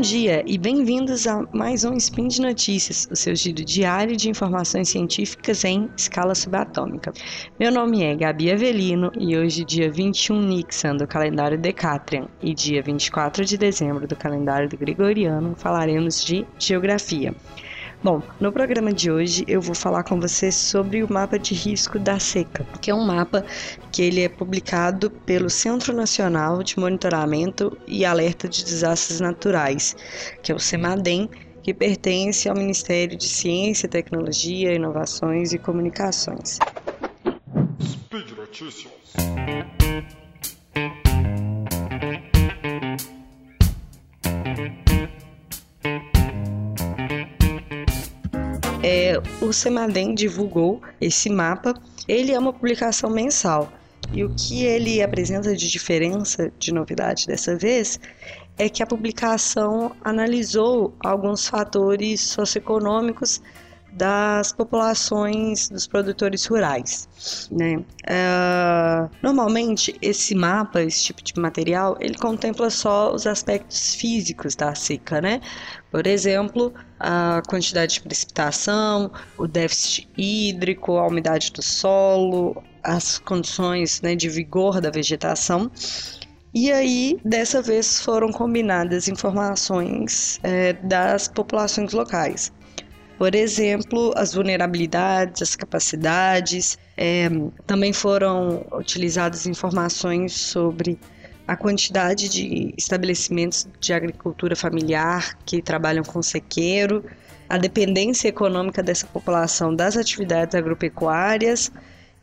dia e bem-vindos a mais um Spin de Notícias, o seu giro diário de informações científicas em escala subatômica. Meu nome é Gabi Avelino e hoje, dia 21 Nixon do calendário Decatrian e dia 24 de dezembro do calendário Gregoriano, falaremos de geografia. Bom, no programa de hoje eu vou falar com você sobre o mapa de risco da seca, que é um mapa que ele é publicado pelo Centro Nacional de Monitoramento e Alerta de Desastres Naturais, que é o CEMADEM, que pertence ao Ministério de Ciência, Tecnologia, Inovações e Comunicações. Speed Notícias. É, o Semadem divulgou esse mapa. Ele é uma publicação mensal. E o que ele apresenta de diferença, de novidade dessa vez, é que a publicação analisou alguns fatores socioeconômicos das populações dos produtores rurais. Né? Uh, normalmente, esse mapa, esse tipo de material, ele contempla só os aspectos físicos da seca, né? Por exemplo, a quantidade de precipitação, o déficit hídrico, a umidade do solo, as condições né, de vigor da vegetação. E aí, dessa vez, foram combinadas informações é, das populações locais. Por exemplo, as vulnerabilidades, as capacidades, é, também foram utilizadas informações sobre a quantidade de estabelecimentos de agricultura familiar que trabalham com sequeiro, a dependência econômica dessa população das atividades agropecuárias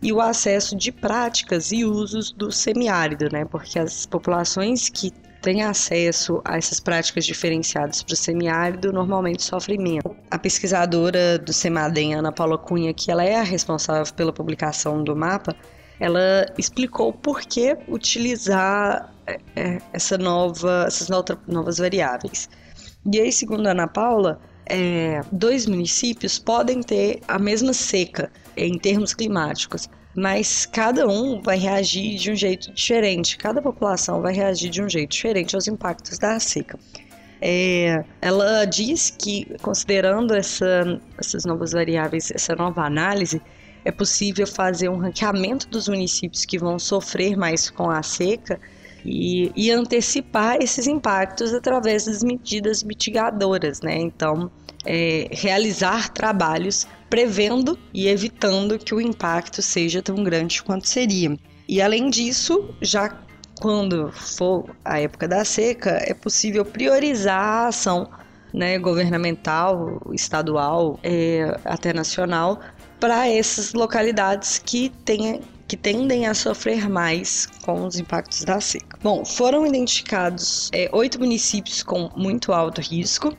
e o acesso de práticas e usos do semiárido, né? Porque as populações que tem acesso a essas práticas diferenciadas para o semiárido normalmente sofre menos. A pesquisadora do CEMADEM, Ana Paula Cunha, que ela é a responsável pela publicação do mapa, ela explicou por que utilizar é, é, essa nova, essas novas variáveis. E aí, segundo a Ana Paula, é, dois municípios podem ter a mesma seca em termos climáticos, mas cada um vai reagir de um jeito diferente, cada população vai reagir de um jeito diferente aos impactos da seca. É, ela diz que, considerando essa, essas novas variáveis, essa nova análise, é possível fazer um ranqueamento dos municípios que vão sofrer mais com a seca e, e antecipar esses impactos através das medidas mitigadoras, né? Então, é, realizar trabalhos prevendo e evitando que o impacto seja tão grande quanto seria. E além disso, já quando for a época da seca, é possível priorizar a ação né, governamental, estadual, é, até nacional, para essas localidades que, tenha, que tendem a sofrer mais com os impactos da seca. Bom, foram identificados é, oito municípios com muito alto risco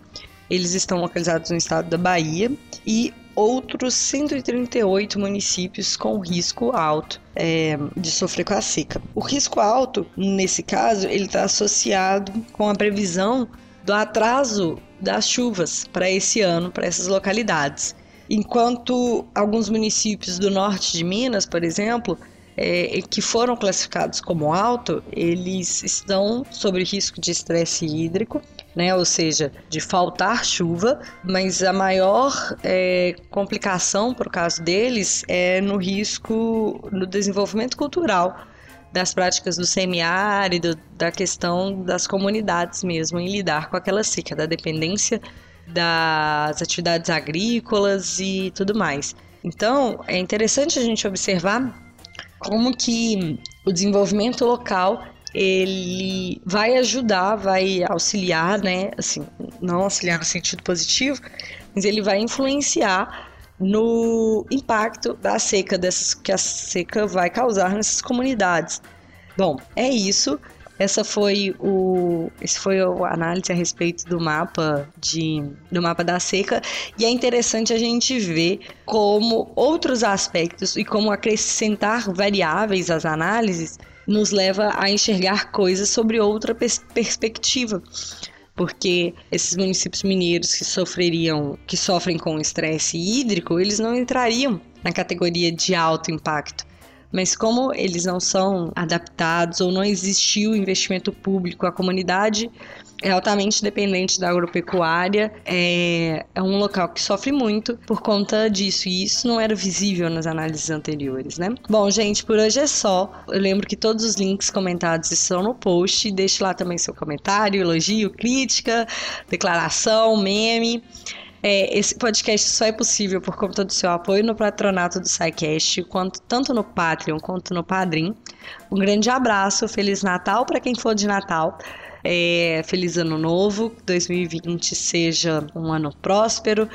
eles estão localizados no estado da Bahia e outros 138 municípios com risco alto é, de sofrer com a seca. O risco alto, nesse caso, ele está associado com a previsão do atraso das chuvas para esse ano, para essas localidades. Enquanto alguns municípios do norte de Minas, por exemplo, é, que foram classificados como alto, eles estão sob risco de estresse hídrico né? Ou seja, de faltar chuva, mas a maior é, complicação para o caso deles é no risco no desenvolvimento cultural das práticas do semiárido, da questão das comunidades mesmo em lidar com aquela seca, da dependência das atividades agrícolas e tudo mais. Então, é interessante a gente observar como que o desenvolvimento local ele vai ajudar, vai auxiliar, né? Assim, não auxiliar no sentido positivo, mas ele vai influenciar no impacto da seca, dessas, que a seca vai causar nessas comunidades. Bom, é isso. Essa foi o, esse foi a análise a respeito do mapa de, do mapa da seca e é interessante a gente ver como outros aspectos e como acrescentar variáveis às análises nos leva a enxergar coisas sobre outra pers perspectiva. Porque esses municípios mineiros que sofreriam, que sofrem com estresse hídrico, eles não entrariam na categoria de alto impacto. Mas como eles não são adaptados ou não existiu investimento público, a comunidade é altamente dependente da agropecuária, é, é um local que sofre muito por conta disso, e isso não era visível nas análises anteriores, né? Bom, gente, por hoje é só. Eu lembro que todos os links comentados estão no post, deixe lá também seu comentário, elogio, crítica, declaração, meme. É, esse podcast só é possível por conta do seu apoio no patronato do SciCast, quanto, tanto no Patreon quanto no Padrim. Um grande abraço, Feliz Natal para quem for de Natal. É, feliz Ano Novo, 2020 seja um ano próspero,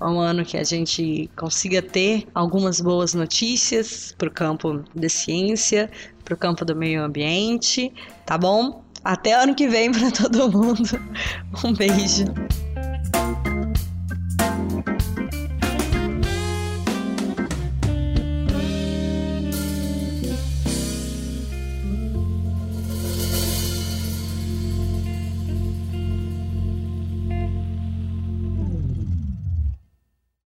um ano que a gente consiga ter algumas boas notícias para o campo da ciência, para o campo do meio ambiente, tá bom? Até ano que vem para todo mundo. Um beijo.